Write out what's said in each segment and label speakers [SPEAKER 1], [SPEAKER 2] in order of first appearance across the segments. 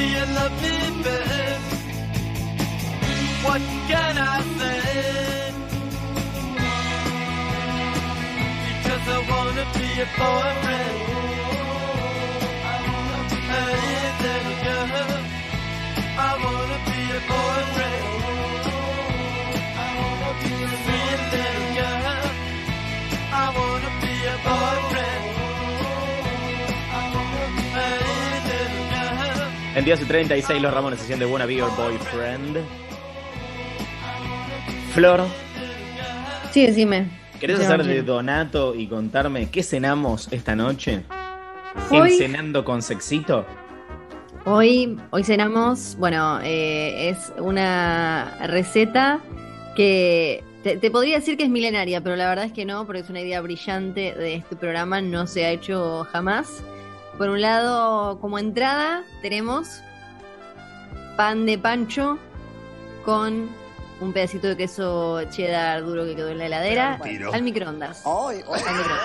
[SPEAKER 1] be a lovely bird. What can I say? Because I wanna be a boyfriend.
[SPEAKER 2] En 10 y 36 los Ramones haciendo Wanna Be Your Boyfriend. Flor,
[SPEAKER 3] Sí, decime.
[SPEAKER 2] ¿querés
[SPEAKER 3] Sí,
[SPEAKER 2] hacer de Donato y contarme qué cenamos esta noche?
[SPEAKER 3] Hoy-
[SPEAKER 2] ¿En cenando con sexito?
[SPEAKER 3] Hoy, hoy cenamos, bueno, eh, es una receta que te, te podría decir que es milenaria, pero la verdad es que no, porque es una idea brillante de este programa, no se ha hecho jamás. Por un lado, como entrada, tenemos pan de pancho con un pedacito de queso cheddar duro que quedó en la heladera
[SPEAKER 4] Tiro.
[SPEAKER 3] al microondas.
[SPEAKER 5] ¡Ay, ay,
[SPEAKER 3] Al
[SPEAKER 5] horror,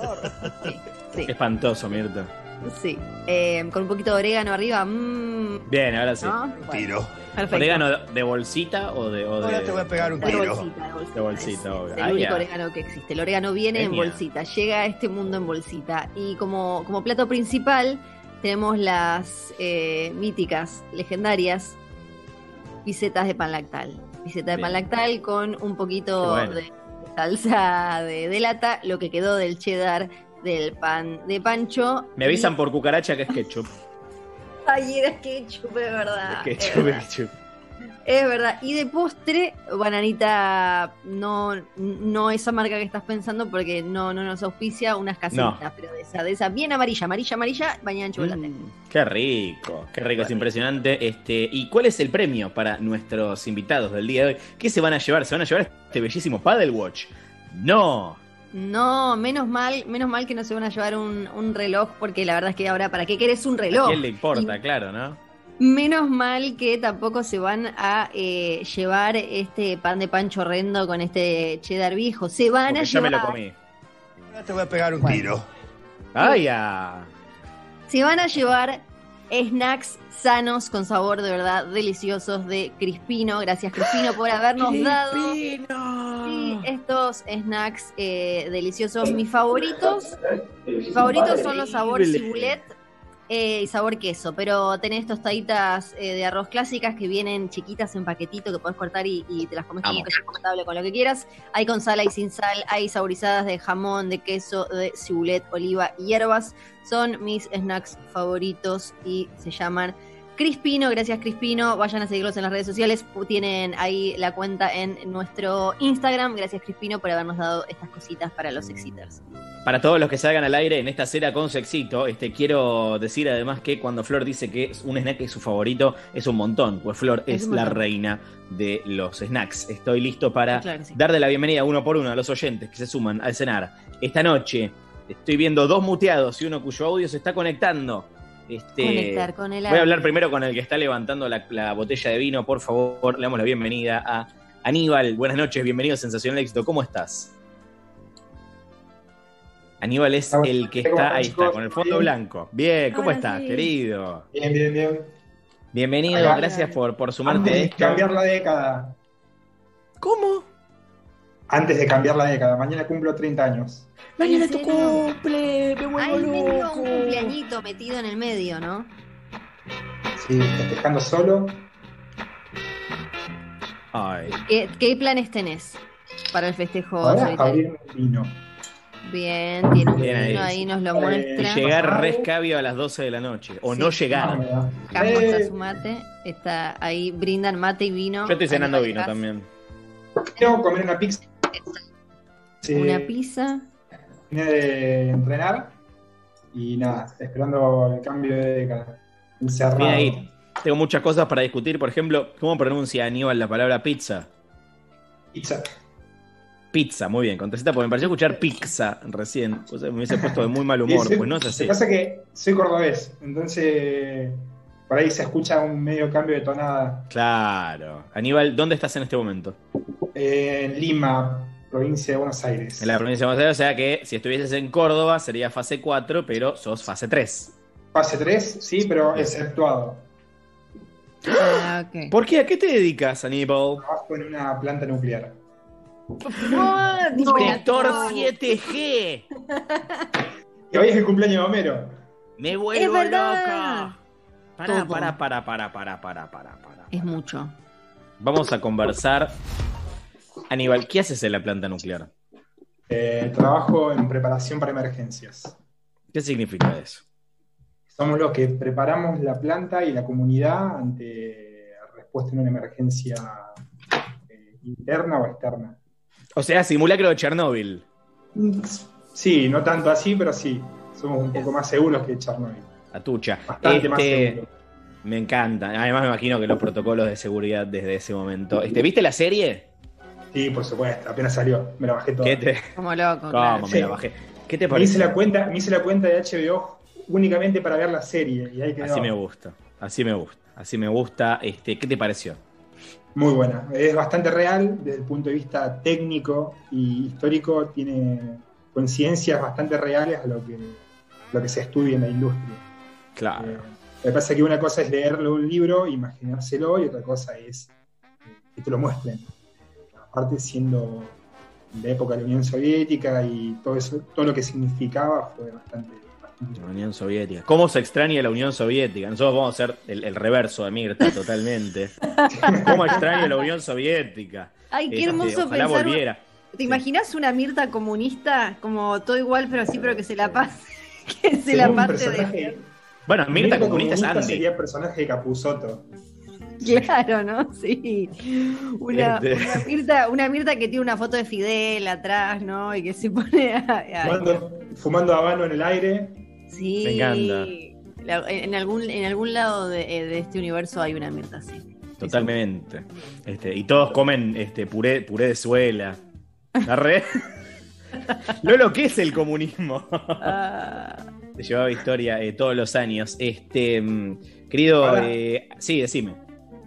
[SPEAKER 5] horror!
[SPEAKER 3] Sí, sí,
[SPEAKER 2] Espantoso, Mirta.
[SPEAKER 3] sí. Eh, con un poquito de orégano arriba. mmm,
[SPEAKER 2] Bien, ahora sí.
[SPEAKER 3] ¿no?
[SPEAKER 4] Tiro.
[SPEAKER 3] Perfecto.
[SPEAKER 2] ¿Orégano de bolsita o de.? O de...
[SPEAKER 4] Ahora te voy a pegar un
[SPEAKER 3] De
[SPEAKER 4] tiro.
[SPEAKER 3] bolsita, de bolsita.
[SPEAKER 2] De bolsita,
[SPEAKER 3] es,
[SPEAKER 2] obvio.
[SPEAKER 3] es el
[SPEAKER 2] Ah,
[SPEAKER 3] único orégano que existe. El orégano viene en bolsita, llega a este mundo en bolsita. Y como, como plato principal tenemos las eh, míticas, legendarias, pisetas de pan lactal. Piseta de
[SPEAKER 2] Bien.
[SPEAKER 3] pan lactal con un poquito
[SPEAKER 2] bueno.
[SPEAKER 3] de salsa de, de lata, lo que quedó del cheddar del pan de pancho.
[SPEAKER 2] Me avisan
[SPEAKER 3] Y-
[SPEAKER 2] por cucaracha que es ketchup.
[SPEAKER 3] Ay, era ketchup, es verdad.
[SPEAKER 2] Es
[SPEAKER 3] es
[SPEAKER 2] ketchup,
[SPEAKER 3] verdad.
[SPEAKER 2] es ketchup.
[SPEAKER 3] Es verdad. Y de postre, bananita, no, no esa marca que estás pensando porque no, no nos auspicia unas casitas, pero de esa, de esa bien amarilla, amarilla, amarilla, bañada en chocolate.
[SPEAKER 2] Mm, qué rico, qué rico, es impresionante. Este, ¿Y cuál es el premio para nuestros invitados del día de hoy? ¿Qué se van a llevar? ¿Se van a llevar este bellísimo Paddle Watch? No.
[SPEAKER 3] No, menos mal, menos mal que no se van a llevar un, un reloj, porque la verdad es que ahora, ¿para qué querés un
[SPEAKER 2] ¿A
[SPEAKER 3] reloj?
[SPEAKER 2] quién le importa?
[SPEAKER 3] Y
[SPEAKER 2] Claro, ¿no?
[SPEAKER 3] menos mal que tampoco se van a eh, llevar este pan de pancho horrendo con este cheddar viejo. Se van
[SPEAKER 2] Porque
[SPEAKER 3] a
[SPEAKER 2] ya me
[SPEAKER 3] llevar.
[SPEAKER 2] lo comí.
[SPEAKER 4] Ahora te voy a pegar un
[SPEAKER 3] Bueno.
[SPEAKER 4] tiro.
[SPEAKER 2] ¡Ay, ya!
[SPEAKER 3] Se van a llevar snacks sanos con sabor de verdad deliciosos de Crispino. Gracias Crispino por habernos dado sí, estos snacks eh, deliciosos. Mis favoritos, mis favoritos son los sabor
[SPEAKER 2] Increíble.
[SPEAKER 3] cibulet eh, y sabor queso, pero tenés tostaditas eh, de arroz clásicas que vienen chiquitas en paquetito que podés cortar y, y te las comes con cortable con lo que quieras. Hay con sal, hay sin sal, hay saborizadas de jamón, de queso, de cibulet, oliva y hierbas. Son mis snacks favoritos y se llaman Crispino, gracias Crispino, vayan a seguirlos en las redes sociales, tienen ahí la cuenta en nuestro Instagram, gracias Crispino por habernos dado estas cositas para los Exiters.
[SPEAKER 2] Para todos los que salgan al aire en esta cena con sexito, este, quiero decir además que cuando Flor dice que es un snack es su favorito, es un montón, pues Flor
[SPEAKER 3] Es
[SPEAKER 2] la reina de los snacks. Estoy listo para
[SPEAKER 3] Claro que sí.
[SPEAKER 2] darle la bienvenida uno por uno a los oyentes que se suman al cenar. Esta noche estoy viendo dos muteados y uno cuyo audio se está conectando. Este,
[SPEAKER 3] Conectar con el
[SPEAKER 2] Voy a hablar primero con el que está levantando la, la botella de vino, por favor, le damos la bienvenida a Aníbal. Buenas noches, bienvenido a Sensacional Éxito. ¿Cómo estás? Aníbal es el que
[SPEAKER 6] ¿cómo
[SPEAKER 2] está, ahí está, con el fondo
[SPEAKER 6] Bien.
[SPEAKER 2] blanco. Bien, ¿cómo
[SPEAKER 3] Ahora
[SPEAKER 2] estás,
[SPEAKER 3] sí.
[SPEAKER 2] querido?
[SPEAKER 6] Bien, bien, bien.
[SPEAKER 2] Bienvenido,
[SPEAKER 6] Acá.
[SPEAKER 2] gracias por, por sumarte
[SPEAKER 6] Antes de cambiar la década.
[SPEAKER 2] ¿Cómo?
[SPEAKER 6] Antes de cambiar la década. Mañana cumplo 30 años.
[SPEAKER 2] Mañana
[SPEAKER 3] ¿En
[SPEAKER 2] tu cumple, me vuelvo
[SPEAKER 3] Hay medio un cumpleañito metido en el medio, ¿no?
[SPEAKER 6] Sí, festejando solo.
[SPEAKER 2] Ay,
[SPEAKER 3] ¿Qué, qué planes tenés para el festejo
[SPEAKER 6] Ahora
[SPEAKER 3] solitario?
[SPEAKER 6] abrir vino.
[SPEAKER 3] Bien, tiene un
[SPEAKER 2] Bien
[SPEAKER 3] vino ahí, nos lo
[SPEAKER 6] Eh,
[SPEAKER 3] muestra.
[SPEAKER 2] llegar rescabio a las 12 de la noche. O
[SPEAKER 3] Sí.
[SPEAKER 2] no
[SPEAKER 6] Ah,
[SPEAKER 2] llegar.
[SPEAKER 6] mira.
[SPEAKER 3] Campo está
[SPEAKER 6] Eh,
[SPEAKER 3] su mate, está ahí, brindan mate y vino.
[SPEAKER 2] Yo estoy cenando vino también.
[SPEAKER 6] Quiero comer una pizza. Sí,
[SPEAKER 3] Una pizza.
[SPEAKER 6] Vine de entrenar. Y nada, esperando el cambio de década. Encerrado.
[SPEAKER 2] Ahí. Tengo muchas cosas para discutir. Por ejemplo, ¿cómo pronuncia Aníbal la palabra pizza?
[SPEAKER 6] Pizza.
[SPEAKER 2] Pizza, muy bien. Contesta porque me pareció escuchar pizza recién. O sea, me hubiese puesto de muy mal humor.
[SPEAKER 6] Soy-
[SPEAKER 2] Pues no es
[SPEAKER 6] Lo
[SPEAKER 2] así.
[SPEAKER 6] que pasa es que soy cordobés, entonces por ahí se escucha un medio cambio de tonada.
[SPEAKER 2] Claro. Aníbal, ¿dónde estás en este momento?
[SPEAKER 6] Eh, en Lima, provincia de Buenos Aires.
[SPEAKER 2] En la provincia de Buenos Aires. O sea que si estuvieses en Córdoba sería fase 4, pero sos fase 3.
[SPEAKER 6] Fase 3, sí, pero exceptuado.
[SPEAKER 3] Ah.
[SPEAKER 2] ¿Por qué? ¿A qué te dedicas, Aníbal?
[SPEAKER 6] Trabajo en una planta nuclear.
[SPEAKER 2] Inspector
[SPEAKER 3] no.
[SPEAKER 2] 7G.
[SPEAKER 6] Que hoy es el cumpleaños de Homero.
[SPEAKER 2] Me vuelvo loca. Para,
[SPEAKER 3] Todo.
[SPEAKER 2] para, para, para, para, para, para, para.
[SPEAKER 3] Es mucho.
[SPEAKER 2] Vamos a conversar. Aníbal, ¿qué haces en la planta nuclear?
[SPEAKER 6] Eh, trabajo en preparación para emergencias.
[SPEAKER 2] ¿Qué significa eso?
[SPEAKER 6] Somos los que preparamos la planta y la comunidad ante respuesta en una emergencia eh, interna o externa.
[SPEAKER 2] O sea, simulacro de Chernóbil.
[SPEAKER 6] Sí, no tanto así, pero sí. Somos un poco más seguros que Bastante más
[SPEAKER 2] Este, me encanta. Además, me imagino que los protocolos de seguridad desde ese momento. Este, ¿Viste la serie?
[SPEAKER 6] Sí, por supuesto. Apenas salió. Me la bajé toda.
[SPEAKER 2] ¿Qué te...
[SPEAKER 3] Como loco.
[SPEAKER 2] ¿Cómo
[SPEAKER 3] claro.
[SPEAKER 2] me
[SPEAKER 6] Sí.
[SPEAKER 2] la bajé? ¿Qué te
[SPEAKER 6] Me hice,
[SPEAKER 2] parece?
[SPEAKER 6] la cuenta, me hice la cuenta de HBO únicamente para ver la serie. Y ahí quedó.
[SPEAKER 2] Así me gusta. Así me gusta. Así me gusta. Este, ¿Qué te pareció?
[SPEAKER 6] Muy buena. Es bastante real desde el punto de vista técnico y histórico. Tiene coincidencias bastante reales a lo que, lo que se estudia en la industria.
[SPEAKER 2] Claro.
[SPEAKER 6] Eh, lo que pasa es que una cosa es leerlo un libro, imaginárselo, y otra cosa es eh, que te lo muestren. Aparte, siendo de la época de la Unión Soviética y todo eso, todo lo que significaba fue bastante. bastante
[SPEAKER 2] La Unión Soviética. ¿Cómo se extraña la Unión Soviética? Nosotros vamos a hacer el, el reverso de Mirta totalmente. ¿Cómo extraño la Unión Soviética?
[SPEAKER 3] Ay, qué
[SPEAKER 2] Este,
[SPEAKER 3] hermoso
[SPEAKER 2] ojalá
[SPEAKER 3] pensar.
[SPEAKER 2] volviera.
[SPEAKER 3] ¿Te imaginas una Mirta comunista como todo igual, pero así, pero que se la pase? Que se
[SPEAKER 6] Sería
[SPEAKER 3] la pase de.
[SPEAKER 2] Bueno, Mirta comunista es Andy.
[SPEAKER 6] sería el personaje de Capuzotto.
[SPEAKER 3] Claro, ¿no? Sí. Una,
[SPEAKER 2] Este.
[SPEAKER 3] una Mirta, una Mirta que tiene una foto de Fidel atrás, ¿no? Y que se pone a. a-
[SPEAKER 6] Fumando, fumando habano en el aire.
[SPEAKER 3] sí.
[SPEAKER 2] Me encanta.
[SPEAKER 3] La- en, algún, en algún lado de, eh, de este universo hay una Mirta así.
[SPEAKER 2] Totalmente. Este, y todos comen este, puré, puré de suela. ¿Arre? Lolo, ¿qué es el comunismo? Te llevaba historia eh, todos los años. Este, mm, querido, eh, sí, decime.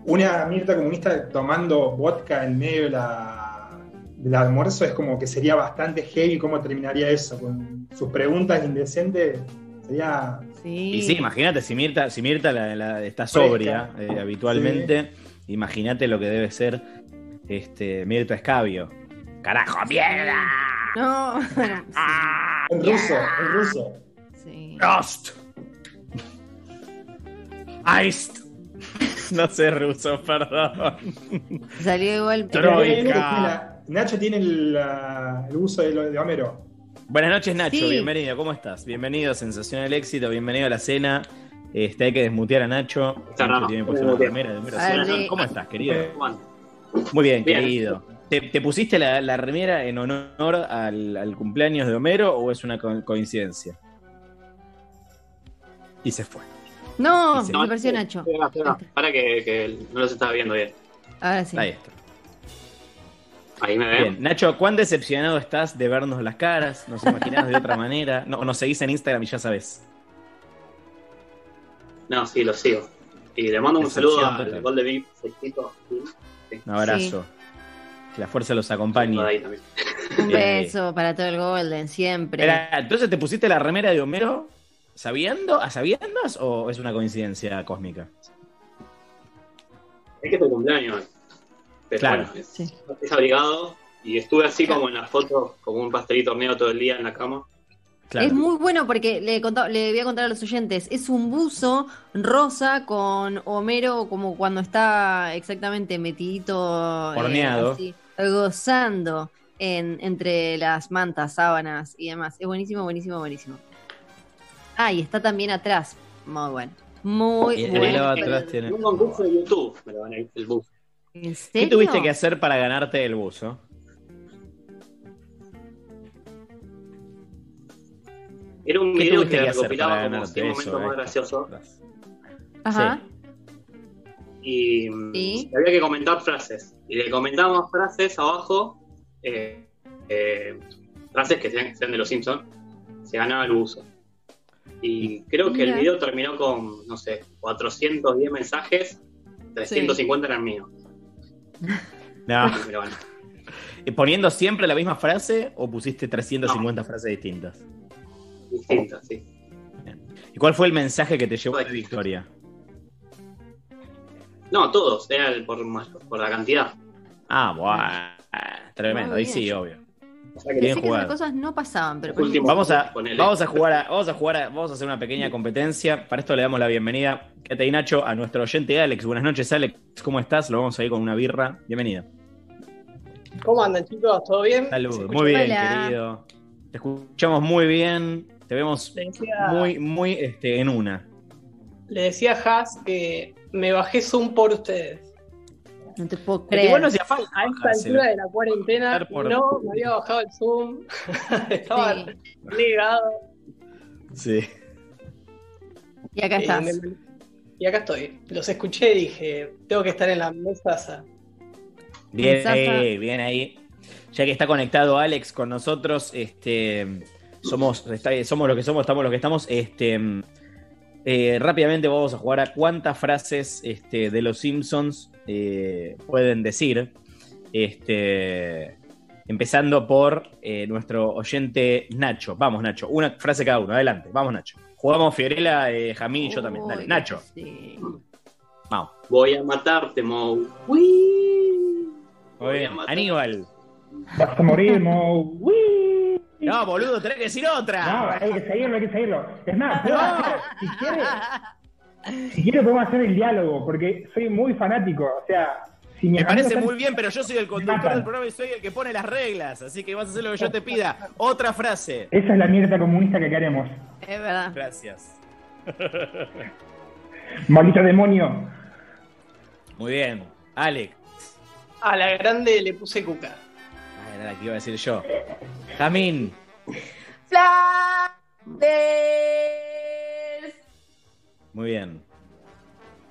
[SPEAKER 6] Una Mirta comunista tomando vodka en medio de la, del almuerzo es como que sería bastante heavy cómo terminaría eso. Con sus preguntas indecentes sería
[SPEAKER 3] sí.
[SPEAKER 2] Y sí, imagínate, si Mirta, si Mirta la- la- está sobria eh, habitualmente, imagínate lo que debe ser este, Mirta Escabio. ¡Carajo, mierda!
[SPEAKER 3] No, bueno,
[SPEAKER 6] en ruso, en ruso.
[SPEAKER 3] Sí.
[SPEAKER 2] Eist. No sé ruso, perdón.
[SPEAKER 3] Salió igual.
[SPEAKER 2] Troika.
[SPEAKER 6] Nacho tiene el, uso de, lo- de Homero.
[SPEAKER 2] Buenas noches, Nacho.
[SPEAKER 3] Sí.
[SPEAKER 2] Bienvenido. ¿Cómo estás? Bienvenido a Sensación del Éxito. Bienvenido a la cena. Este, hay que desmutear a Nacho.
[SPEAKER 4] Está,
[SPEAKER 2] Nacho tiene
[SPEAKER 4] no
[SPEAKER 2] puesta una remera de Homero. Simpson. ¿Cómo estás, querido?
[SPEAKER 4] Juan.
[SPEAKER 2] Muy bien,
[SPEAKER 4] Bien.
[SPEAKER 2] querido. ¿Te, te pusiste la, la remera en honor al, al cumpleaños de Homero o es una co- coincidencia? Y se fue.
[SPEAKER 3] No,
[SPEAKER 2] Sí.
[SPEAKER 3] me pareció Nacho.
[SPEAKER 4] Espera, espera. Para que, que no los estaba viendo bien.
[SPEAKER 3] Ahora sí.
[SPEAKER 2] Ahí está.
[SPEAKER 4] Ahí me ven.
[SPEAKER 2] Bien. Nacho, ¿cuán decepcionado estás de vernos las caras? ¿Nos imaginás de otra manera? No, nos seguís en Instagram y ya sabes.
[SPEAKER 4] No, sí, los sigo. Y le mando un
[SPEAKER 2] Decepción
[SPEAKER 4] saludo
[SPEAKER 2] total.
[SPEAKER 4] al gol de mi Sextito.
[SPEAKER 2] Un abrazo. Que la fuerza los acompañe.
[SPEAKER 3] Un
[SPEAKER 2] Eh.
[SPEAKER 3] beso para todo el Golden, siempre.
[SPEAKER 2] Entonces te pusiste la remera de Homero sabiendo, a sabiendas o es una coincidencia cósmica?
[SPEAKER 4] Es que es tu cumpleaños. Pero
[SPEAKER 2] Claro.
[SPEAKER 4] bueno, es,
[SPEAKER 3] Sí.
[SPEAKER 4] es abrigado. Y estuve así como en la foto, como un pastelito horneado todo el día en la cama.
[SPEAKER 2] Claro.
[SPEAKER 3] Es muy bueno porque le, contaba- le voy a contar a los oyentes. Es un buzo rosa con Homero como cuando está exactamente metidito. eh,
[SPEAKER 2] Horneado.
[SPEAKER 3] así, gozando en, entre las mantas, sábanas y demás. Es buenísimo, buenísimo, buenísimo. Ah, y está también atrás. Muy bueno. Muy
[SPEAKER 2] el
[SPEAKER 3] bueno.
[SPEAKER 2] atrás tiene-
[SPEAKER 4] un concurso de YouTube me lo van a ir el bus.
[SPEAKER 3] ¿En
[SPEAKER 2] ¿Qué tuviste que hacer para ganarte el buzo?
[SPEAKER 4] Era un
[SPEAKER 2] ¿Qué
[SPEAKER 4] video que
[SPEAKER 2] que
[SPEAKER 4] recopilaba como
[SPEAKER 2] ganarte
[SPEAKER 4] 100
[SPEAKER 2] eso?
[SPEAKER 4] momentos más
[SPEAKER 2] eh?
[SPEAKER 4] graciosos.
[SPEAKER 3] Ajá.
[SPEAKER 4] y
[SPEAKER 3] Sí.
[SPEAKER 4] había que comentar frases. Y le comentábamos frases abajo, eh, eh, frases que sean, sean de los Simpsons, se ganaba el uso. Y creo que el video terminó con, no sé, 410 mensajes, 350 eran míos.
[SPEAKER 2] No.
[SPEAKER 4] Gané.
[SPEAKER 2] ¿Y ¿Poniendo siempre la misma frase o pusiste 350 frases distintas?
[SPEAKER 4] Distintas, sí.
[SPEAKER 2] ¿Y cuál fue el mensaje que te llevó a la victoria?
[SPEAKER 4] No, todos, era el por, por la cantidad.
[SPEAKER 2] Ah, buah. Tremendo,
[SPEAKER 3] Muy
[SPEAKER 2] ahí sí, obvio.
[SPEAKER 4] O sea que
[SPEAKER 2] Bien
[SPEAKER 3] Pensé que
[SPEAKER 2] jugado.
[SPEAKER 3] esas cosas no pasaban, pero
[SPEAKER 4] Último.
[SPEAKER 2] Vamos a, vamos a jugar a, vamos a jugar a- vamos a hacer una pequeña competencia. Para esto le damos la bienvenida, Kate y Nacho, a nuestro oyente Alex. Buenas noches, Alex. ¿Cómo estás? Lo vamos a ir con una birra. Bienvenida.
[SPEAKER 5] ¿Cómo andan chicos? ¿Todo bien? ¿Se
[SPEAKER 2] Salud. Muy bien,
[SPEAKER 3] Hola.
[SPEAKER 2] querido. Te escuchamos muy bien. Te vemos
[SPEAKER 5] decía,
[SPEAKER 2] muy, muy este, en una.
[SPEAKER 5] le decía a Haas que me bajé Zoom por ustedes.
[SPEAKER 3] No te puedo creer.
[SPEAKER 5] A esta altura de la cuarentena
[SPEAKER 2] por-
[SPEAKER 5] no me había bajado el Zoom. Estaba
[SPEAKER 3] Sí.
[SPEAKER 5] ligado.
[SPEAKER 2] Sí.
[SPEAKER 3] Y acá
[SPEAKER 5] Eh,
[SPEAKER 3] estás.
[SPEAKER 5] me- y acá estoy. Los escuché y dije, tengo que estar en la mesa.
[SPEAKER 2] Bien ahí, bien ahí. Ya que está conectado Alex con nosotros, este, somos, está- somos lo que somos, estamos lo que estamos. Este, eh, rápidamente vamos a jugar a cuántas frases este, de los Simpsons eh, pueden decir. Este, empezando por eh, nuestro oyente Nacho. Vamos, Nacho. Una frase cada uno. Adelante. Vamos, Nacho. Jugamos Fiorella, eh, Jamín y yo también. Dale, Nacho.
[SPEAKER 3] sí.
[SPEAKER 2] Vamos.
[SPEAKER 4] Voy a matarte, Mo.
[SPEAKER 2] Muy
[SPEAKER 4] Voy a
[SPEAKER 2] bien.
[SPEAKER 4] matar.
[SPEAKER 2] Aníbal.
[SPEAKER 7] Vas a morir, Mo.
[SPEAKER 2] No, boludo, tenés que decir otra.
[SPEAKER 7] No, hay que seguirlo, hay que seguirlo. Es más, hacer- si quiere, si quiere podemos hacer el diálogo, porque soy muy fanático. O sea, si mi
[SPEAKER 2] Me parece muy bien, pero yo soy el conductor del programa y soy el que pone las reglas, así que vas a hacer lo que yo te pida. Otra frase.
[SPEAKER 7] Esa es la mierda comunista que queremos.
[SPEAKER 3] Es verdad.
[SPEAKER 2] Gracias.
[SPEAKER 7] Maldito demonio.
[SPEAKER 2] Muy bien. Alex.
[SPEAKER 5] A la grande le puse cuca.
[SPEAKER 2] Era la que iba a decir yo. Jamín.
[SPEAKER 3] Flanders.
[SPEAKER 2] Muy bien.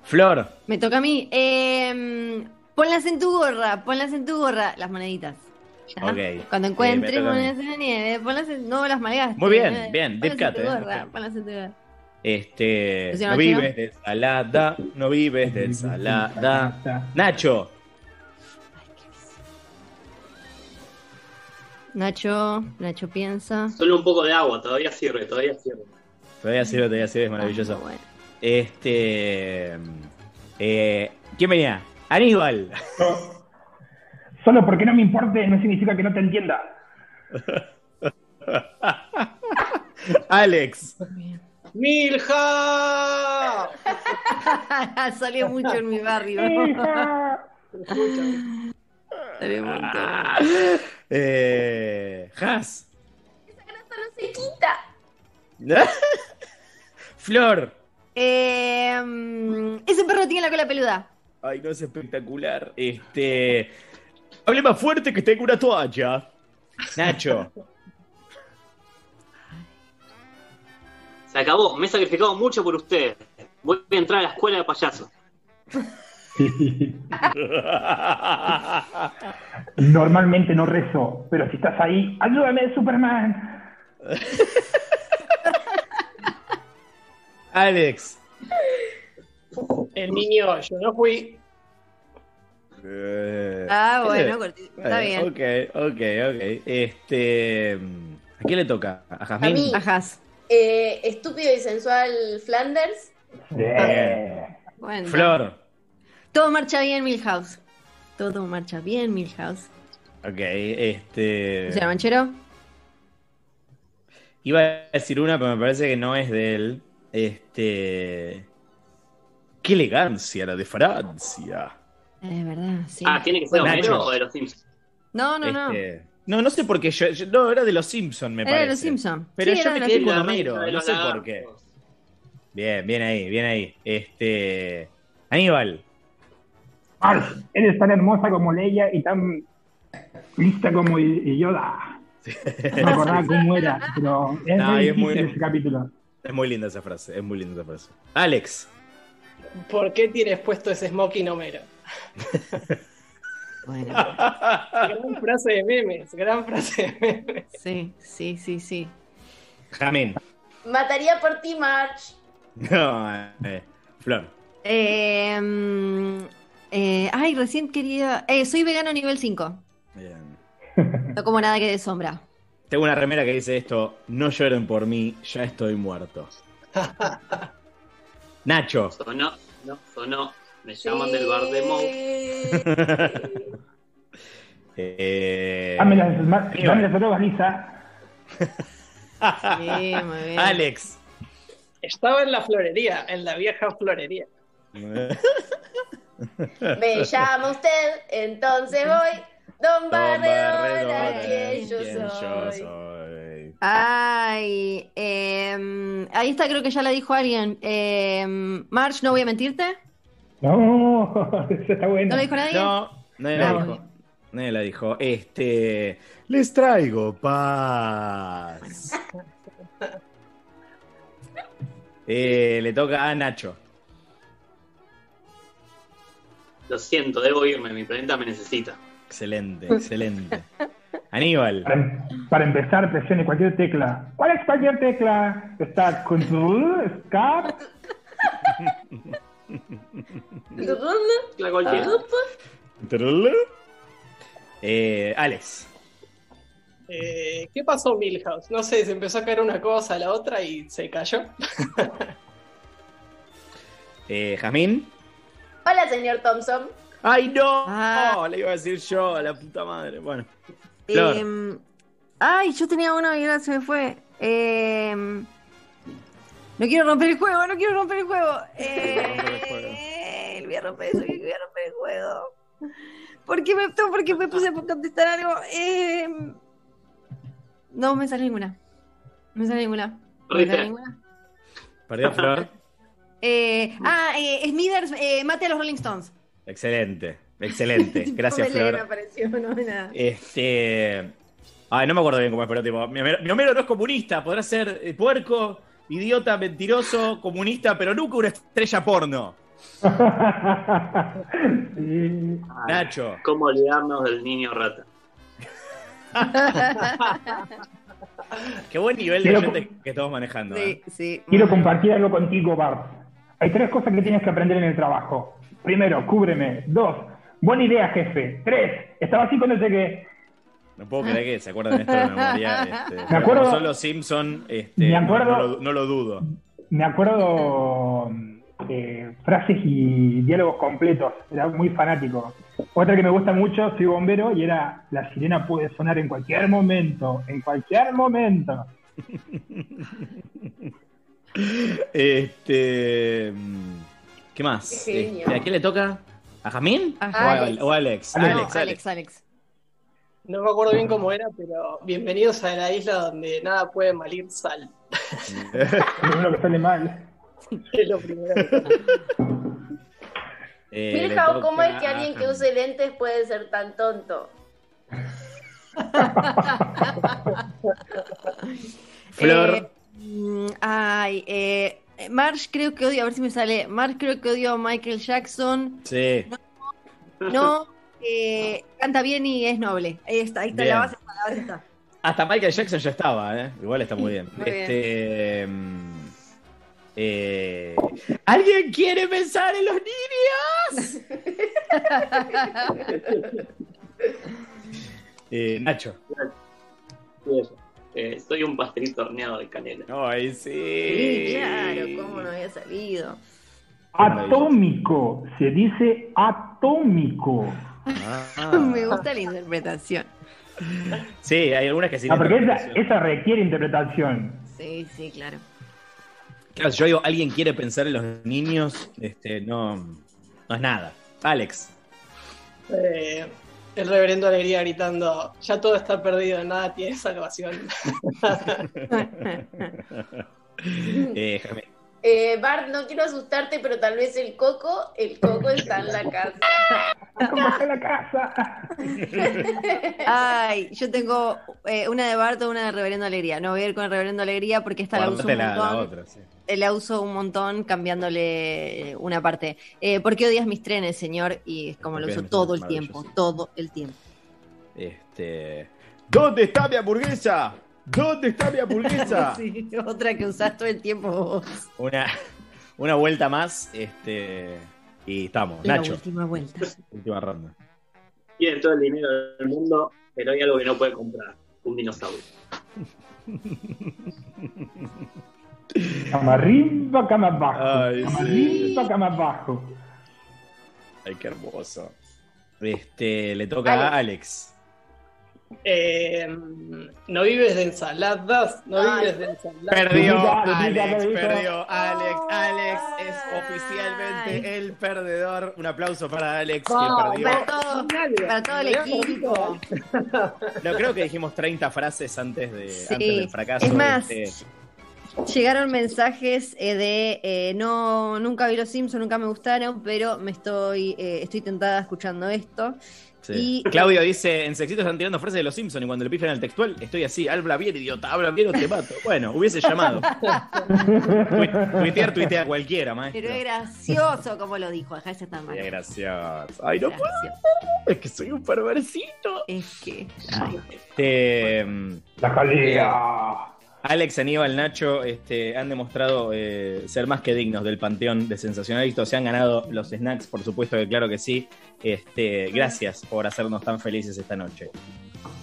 [SPEAKER 2] Flor.
[SPEAKER 3] Me toca a mí. Eh, ponlas en tu gorra, ponlas en tu gorra. Las moneditas. ¿Ya?
[SPEAKER 2] Ok.
[SPEAKER 3] Cuando
[SPEAKER 2] Sí,
[SPEAKER 3] encuentres
[SPEAKER 2] mí.
[SPEAKER 3] monedas en la nieve, ponlas en... No las malgaste.
[SPEAKER 2] Muy bien,
[SPEAKER 3] Eh,
[SPEAKER 2] bien,
[SPEAKER 3] ponlas en tu
[SPEAKER 2] eh.
[SPEAKER 3] ponlas en tu gorra.
[SPEAKER 2] Este.
[SPEAKER 3] ¿Luciano
[SPEAKER 2] No vives de ensalada. No vives de ensalada. Nacho.
[SPEAKER 3] Nacho, Nacho piensa.
[SPEAKER 4] Solo un poco de agua, todavía sirve, todavía sirve.
[SPEAKER 2] Todavía sirve, todavía sirve, es maravilloso.
[SPEAKER 3] Ah, bueno.
[SPEAKER 2] Este. Eh, ¿Quién venía? Aníbal.
[SPEAKER 7] So- Solo porque no me importe no significa que no te entienda.
[SPEAKER 2] Alex.
[SPEAKER 5] ¡Milja!
[SPEAKER 3] Salió mucho en mi barrio. Mucho.
[SPEAKER 2] Eh, Has. Flor.
[SPEAKER 3] Eh, mm, ese perro tiene la cola peluda.
[SPEAKER 2] Ay, no es espectacular. Este. Hable más fuerte que tengo una toalla. Nacho.
[SPEAKER 4] Se acabó, me he sacrificado mucho por ustedes. Voy a entrar a la escuela de payasos.
[SPEAKER 7] Normalmente no rezo, pero si estás ahí, ayúdame, Superman.
[SPEAKER 2] Alex.
[SPEAKER 5] El niño, yo no fui.
[SPEAKER 2] Eh,
[SPEAKER 3] Ah, bueno, cortito. Está
[SPEAKER 2] eh,
[SPEAKER 3] bien.
[SPEAKER 2] Ok, ok, ok. Este. ¿A quién le toca? ¿A Jazmín?
[SPEAKER 8] A mí. Eh, estúpido y sensual Flanders.
[SPEAKER 3] Bueno.
[SPEAKER 2] Flor.
[SPEAKER 3] Todo marcha bien, Milhouse. Todo marcha bien, Milhouse.
[SPEAKER 2] Ok, este.
[SPEAKER 3] ¿Luciano Manchero?
[SPEAKER 2] Iba a decir una, pero me parece que no es de él. Este. Qué elegancia la de Francia.
[SPEAKER 3] Es verdad, sí.
[SPEAKER 4] Ah, ¿tiene que ser Homero
[SPEAKER 2] Nacho.
[SPEAKER 4] o de los Simpsons?
[SPEAKER 3] No, no, no.
[SPEAKER 2] Este, no, no sé por qué yo, yo- No, era de los Simpsons, me
[SPEAKER 3] Era
[SPEAKER 2] parece.
[SPEAKER 3] de los Simpsons.
[SPEAKER 2] Pero
[SPEAKER 3] Sí,
[SPEAKER 2] yo
[SPEAKER 3] era
[SPEAKER 2] me quedé con Homero, no sé por qué. Bien, bien ahí, bien ahí. Este. Aníbal.
[SPEAKER 7] Eres tan hermosa como Leia y tan lista como Yoda. No me acordaba cómo era, pero es
[SPEAKER 2] No, es muy-
[SPEAKER 7] ese capítulo.
[SPEAKER 2] Es muy linda esa frase, es muy linda esa frase. Alex.
[SPEAKER 5] ¿Por qué tienes puesto ese smoking Homero?
[SPEAKER 3] Bueno,
[SPEAKER 5] Gran frase de memes, gran frase de memes.
[SPEAKER 3] sí, sí, sí, sí.
[SPEAKER 2] Jamín.
[SPEAKER 8] Mataría por ti, March.
[SPEAKER 2] No, eh, Flor.
[SPEAKER 3] Eh, eh, ay, recién quería. Eh, soy vegano nivel 5.
[SPEAKER 2] Bien.
[SPEAKER 3] No como nada que de sombra.
[SPEAKER 2] Tengo una remera que dice esto: No lloren por mí, ya estoy muerto. Nacho.
[SPEAKER 4] Sonó, no, sonó. Me llaman del bar de Monk.
[SPEAKER 2] Eh,
[SPEAKER 7] Dame las, dame las drogas, Lisa.
[SPEAKER 3] Sí, muy bien.
[SPEAKER 2] Alex.
[SPEAKER 5] Estaba en la florería, en la vieja florería.
[SPEAKER 8] Me llama usted, entonces voy. Don Barredora, quien yo
[SPEAKER 2] ¿quién yo
[SPEAKER 8] soy.
[SPEAKER 3] Ay, em, ahí está, creo que ya la dijo alguien. Em, March, no voy a mentirte.
[SPEAKER 7] No, eso está bueno.
[SPEAKER 3] ¿No la dijo nadie?
[SPEAKER 2] No, nadie la
[SPEAKER 3] No.
[SPEAKER 2] dijo. Nadie la dijo. Este. Les traigo paz. Eh, le toca a Nacho.
[SPEAKER 4] Lo siento, debo irme, mi planeta me necesita.
[SPEAKER 2] Excelente, excelente. Aníbal.
[SPEAKER 7] Para, em- para empezar, presione cualquier tecla. ¿Cuál es cualquier tecla? Está Control, Escape.
[SPEAKER 4] La cualquiera.
[SPEAKER 2] Eh, Alex.
[SPEAKER 5] Eh, ¿Qué pasó, Milhouse? No sé, se empezó a caer una cosa a la otra y se cayó.
[SPEAKER 2] Eh, Jazmín.
[SPEAKER 8] Hola, señor Thompson.
[SPEAKER 2] ¡Ay, no!
[SPEAKER 3] Ah.
[SPEAKER 2] No, le iba a decir yo, a la puta madre. Bueno.
[SPEAKER 3] Em, ay, yo tenía uno y ahora se me fue. Em, no quiero romper el juego, no quiero romper el juego. Eh,
[SPEAKER 2] romper el juego.
[SPEAKER 3] voy a romper eso, voy a romper el juego. ¿Por qué me, no, porque me puse a contestar algo? Em, no me sale ninguna. No me sale ninguna. No me sale ninguna.
[SPEAKER 2] Perdió Flor.
[SPEAKER 3] Eh, ah, eh, Smithers, eh, mate a los Rolling Stones.
[SPEAKER 2] Excelente, excelente. Gracias,
[SPEAKER 3] No me lee,
[SPEAKER 2] Flor.
[SPEAKER 3] apareció, no nada.
[SPEAKER 2] Este. Ay, no me acuerdo bien cómo es, pero tipo. Mi Homero, no es comunista, podrá ser eh, puerco, idiota, mentiroso, comunista, pero nunca una estrella porno.
[SPEAKER 7] Sí.
[SPEAKER 2] Nacho.
[SPEAKER 4] ¿Cómo olvidarnos del niño rata?
[SPEAKER 2] Qué buen nivel de
[SPEAKER 7] Quiero-
[SPEAKER 2] oyentes que estamos manejando. ¿eh?
[SPEAKER 3] Sí.
[SPEAKER 7] Quiero compartir algo contigo, Bart. Hay tres cosas que tienes que aprender en el trabajo. Primero, cúbreme. Dos, buena idea, jefe. Tres, estaba así cuando llegué.
[SPEAKER 2] No puedo creer que se acuerden de esto de memoria. Este, pero
[SPEAKER 7] acuerdo-
[SPEAKER 2] son los Simpson, este,
[SPEAKER 7] Me acuerdo-
[SPEAKER 2] no, lo, no lo dudo.
[SPEAKER 7] Me acuerdo eh, frases y diálogos completos. Era muy fanático. Otra que me gusta mucho, soy bombero, y era la sirena puede sonar en cualquier momento. En cualquier momento.
[SPEAKER 2] Este. ¿Qué más?
[SPEAKER 8] Qué genio.
[SPEAKER 2] Este, ¿A quién le toca? ¿A Jamín? ¿O a-
[SPEAKER 8] Alex.
[SPEAKER 2] ¿O a Alex?
[SPEAKER 7] Alex.
[SPEAKER 3] No,
[SPEAKER 2] Alex,
[SPEAKER 3] Alex, Alex.
[SPEAKER 5] No me acuerdo bien cómo era, pero bienvenidos a la isla donde nada puede malir sal.
[SPEAKER 7] Es lo que sale mal.
[SPEAKER 5] Es lo primero.
[SPEAKER 2] Eh, le
[SPEAKER 8] Milhouse,
[SPEAKER 2] toca
[SPEAKER 8] ¿cómo es que alguien que use lentes puede ser tan tonto?
[SPEAKER 2] Flor.
[SPEAKER 3] Mm, ay, eh, Marsh creo que odio, a ver si me sale. Marsh creo que odio a Michael Jackson.
[SPEAKER 2] Sí.
[SPEAKER 3] No, eh, canta bien y es noble. Ahí está, ahí está
[SPEAKER 2] Bien.
[SPEAKER 3] la base, está, la base está.
[SPEAKER 2] Hasta Michael Jackson ya estaba, ¿eh? Igual está muy bien.
[SPEAKER 3] Muy bien.
[SPEAKER 2] este. mm, eh, ¿Alguien quiere pensar en los niños? Eh, Nacho.
[SPEAKER 4] Y eso. Eh, soy un pastelito horneado de canela.
[SPEAKER 2] Ay, sí.
[SPEAKER 3] Sí, claro, cómo no había salido.
[SPEAKER 7] Atómico. Se dice atómico.
[SPEAKER 2] Ah.
[SPEAKER 3] Me gusta la interpretación.
[SPEAKER 2] Sí, hay algunas que sí.
[SPEAKER 7] Ah, porque esa requiere interpretación.
[SPEAKER 3] Sí, sí, claro.
[SPEAKER 2] Claro, si yo digo, alguien quiere pensar en los niños, este, no, no es nada. Alex.
[SPEAKER 5] Eh, el reverendo Alegría gritando, ya todo está perdido, nada tiene salvación.
[SPEAKER 2] Eh.
[SPEAKER 8] Eh, Bart, no quiero asustarte, pero tal vez el coco, el coco está en la casa.
[SPEAKER 7] ¿Cómo está la casa?
[SPEAKER 3] Ay, yo tengo eh, una de Barto, una de Reverendo Alegría. No voy a ir con el Reverendo Alegría porque esta la uso un
[SPEAKER 2] Guardate la, otra, sí.
[SPEAKER 3] Eh, La uso un montón cambiándole una parte. Eh, ¿Por qué odias mis trenes, señor? Y es como lo uso todo el tiempo, todo el tiempo.
[SPEAKER 2] Este. ¿Dónde está mi hamburguesa? ¿Dónde está mi hamburguesa?
[SPEAKER 3] Sí, otra que usás todo el tiempo vos.
[SPEAKER 2] Una, una vuelta más, este. Y estamos.
[SPEAKER 3] La
[SPEAKER 2] Nacho,
[SPEAKER 3] última vuelta.
[SPEAKER 2] última ronda.
[SPEAKER 4] Tiene todo el dinero del mundo, pero hay algo que no puede comprar. Un dinosaurio.
[SPEAKER 7] Cama arriba, cama abajo.
[SPEAKER 2] Ay,
[SPEAKER 7] cama
[SPEAKER 2] sí.
[SPEAKER 7] arriba, cama abajo.
[SPEAKER 2] Ay, qué hermoso. Este, le toca a Alex.
[SPEAKER 5] Eh, no vives de ensaladas, no
[SPEAKER 8] Ay.
[SPEAKER 5] vives de ensaladas.
[SPEAKER 2] Perdió Alex, perdió Alex. Alex es oficialmente el perdedor. Un aplauso para Alex que perdió.
[SPEAKER 3] Para todo, para todo el equipo.
[SPEAKER 2] No creo que dijimos 30 frases antes, de,
[SPEAKER 3] Sí.
[SPEAKER 2] antes del fracaso.
[SPEAKER 3] Es más,
[SPEAKER 2] este,
[SPEAKER 3] Llegaron mensajes eh, de eh, no, nunca vi los Simpsons, nunca me gustaron, pero me estoy, eh, estoy tentada escuchando esto.
[SPEAKER 2] sí.
[SPEAKER 3] Y-
[SPEAKER 2] Claudio dice, en Sexito están tirando frases de los Simpsons y cuando le pifian al textual, estoy así, habla bien, idiota, habla bien o te mato. Bueno, hubiese llamado. Tui- Tuitear, tuitea cualquiera, maestro.
[SPEAKER 3] Pero es gracioso como lo dijo, está tan mal.
[SPEAKER 2] Qué gracioso. Ay, no puedo, es que soy un perversito.
[SPEAKER 3] Es que. ay.
[SPEAKER 2] Este,
[SPEAKER 7] La jalea.
[SPEAKER 2] Alex, Aníbal, Nacho este, han demostrado eh, ser más que dignos del panteón de sensacionalistas. Se han ganado los snacks, por supuesto que claro que sí. Este, gracias por hacernos tan felices esta noche.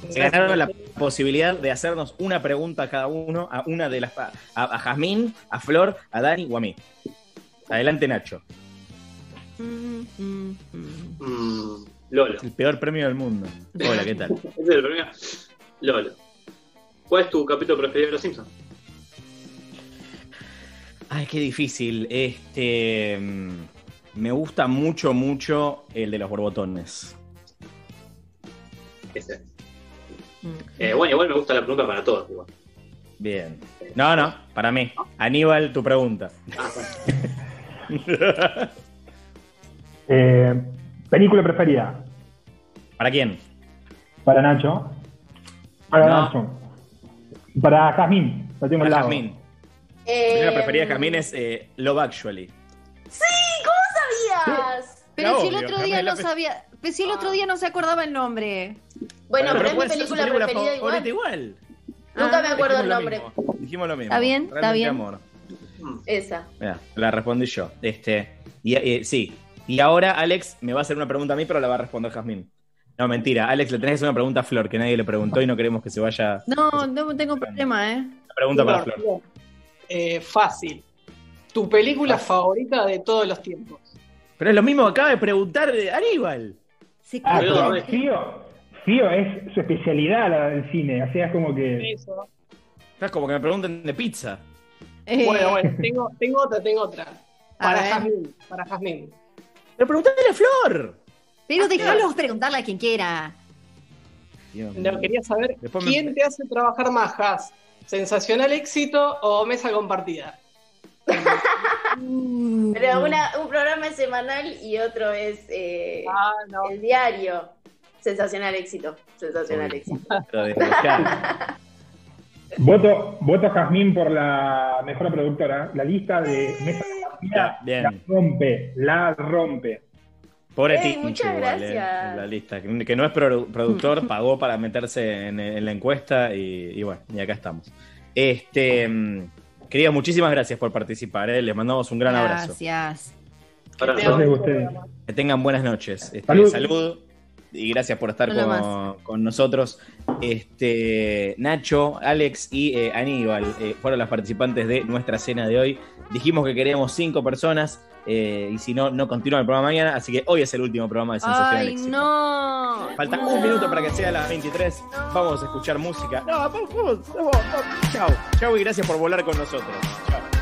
[SPEAKER 2] Se ganaron la posibilidad de hacernos una pregunta a cada uno, a una de las a, a Jazmín, a Flor, a Dani o a mí. Adelante, Nacho.
[SPEAKER 3] Mm, mm, mm.
[SPEAKER 4] Mm, Lolo.
[SPEAKER 2] El peor premio del mundo. Hola, ¿qué tal?
[SPEAKER 4] Ese es el premio. Lolo. ¿Cuál es tu capítulo preferido de Los Simpsons?
[SPEAKER 2] Ay, qué difícil. Este. mm, Me gusta mucho, mucho el de los borbotones.
[SPEAKER 4] Ese.
[SPEAKER 3] Mm.
[SPEAKER 4] Eh, bueno, igual me gusta la pregunta para todos. Igual.
[SPEAKER 2] Bien. No, no, para mí. Aníbal, tu pregunta.
[SPEAKER 4] Ah, bueno.
[SPEAKER 7] Eh, película preferida.
[SPEAKER 2] ¿Para quién?
[SPEAKER 7] Para Nacho. Para
[SPEAKER 2] No.
[SPEAKER 7] Nacho. Para Jazmín. Lo tengo al
[SPEAKER 2] Para
[SPEAKER 7] lado.
[SPEAKER 2] Jazmín. Mi
[SPEAKER 8] Eh,
[SPEAKER 2] película preferida de Jazmín es eh, Love Actually.
[SPEAKER 8] ¿Sabías?
[SPEAKER 3] Pero si el
[SPEAKER 2] obvio,
[SPEAKER 3] otro día no
[SPEAKER 2] la pe-
[SPEAKER 3] sabía. Pero si el otro día no se acordaba el nombre.
[SPEAKER 8] Bueno, pero, es mi
[SPEAKER 2] ser
[SPEAKER 8] película, preferida igual.
[SPEAKER 2] favorita igual.
[SPEAKER 8] Nunca
[SPEAKER 3] Ah,
[SPEAKER 8] me acuerdo el
[SPEAKER 2] lo
[SPEAKER 8] nombre.
[SPEAKER 2] mismo. Dijimos lo mismo.
[SPEAKER 3] Está bien, está
[SPEAKER 2] Realmente
[SPEAKER 3] bien.
[SPEAKER 2] amor.
[SPEAKER 8] Esa.
[SPEAKER 2] Mira, la respondí yo. Este, y, eh, sí. Y ahora Alex me va a hacer una pregunta a mí, pero la va a responder Jazmín. No, mentira. Alex, le tenés que hacer una pregunta a Flor, que nadie le preguntó y no queremos que se vaya.
[SPEAKER 3] No, no tengo problema, ¿eh?
[SPEAKER 2] Una pregunta para Flor.
[SPEAKER 5] Flor, eh, fácil. Tu película favorita de todos los tiempos.
[SPEAKER 2] Pero es lo mismo que acaba de preguntar de Aníbal.
[SPEAKER 3] Se
[SPEAKER 7] Ah,
[SPEAKER 4] Pero.
[SPEAKER 7] Fío, Fío es su especialidad la del cine. O sea, es como que.
[SPEAKER 5] Eso.
[SPEAKER 2] Estás como que me pregunten de pizza.
[SPEAKER 3] Eh,
[SPEAKER 5] Bueno, bueno, tengo, tengo otra, tengo otra. Para. Jazmín, para Jazmín.
[SPEAKER 2] Pero preguntale a Flor.
[SPEAKER 3] Pero déjalos preguntarle a quien quiera.
[SPEAKER 5] No, quería saber
[SPEAKER 2] Después me-
[SPEAKER 5] quién te hace trabajar más, Jazz. ¿Sensacional éxito o mesa compartida?
[SPEAKER 8] Pero una, un programa es semanal y otro es eh,
[SPEAKER 5] Ah, no.
[SPEAKER 8] el diario. Sensacional éxito. Sensacional éxito.
[SPEAKER 7] Voto, voto a Jazmín por la mejor productora. La lista de Mesa Compartida la rompe, la rompe.
[SPEAKER 2] Pobre
[SPEAKER 8] Ey,
[SPEAKER 2] Tincho
[SPEAKER 8] muchas
[SPEAKER 2] eh,
[SPEAKER 8] gracias.
[SPEAKER 2] en la lista. Que no es produ- productor, pagó para meterse en, en la encuesta y, y bueno, y acá estamos. Este, mm, queridos, muchísimas gracias por participar. eh. Les mandamos un gran abrazo.
[SPEAKER 3] Gracias.
[SPEAKER 4] Abrazo.
[SPEAKER 2] Que tengan buenas noches. Este,
[SPEAKER 7] Salud.
[SPEAKER 2] salud. Y gracias por estar con, con nosotros. Este, Nacho, Alex y eh, Aníbal eh, fueron las participantes de nuestra cena de hoy. Dijimos que queríamos cinco personas eh, y si no, no continúa el programa mañana. Así que hoy es el último programa de Sensacional
[SPEAKER 3] Ay, no.
[SPEAKER 2] Falta un minuto para que sea las 23. Vamos a escuchar música. No, vamos, vamos, vamos. Chao. Chao y gracias por volar con nosotros. Chao.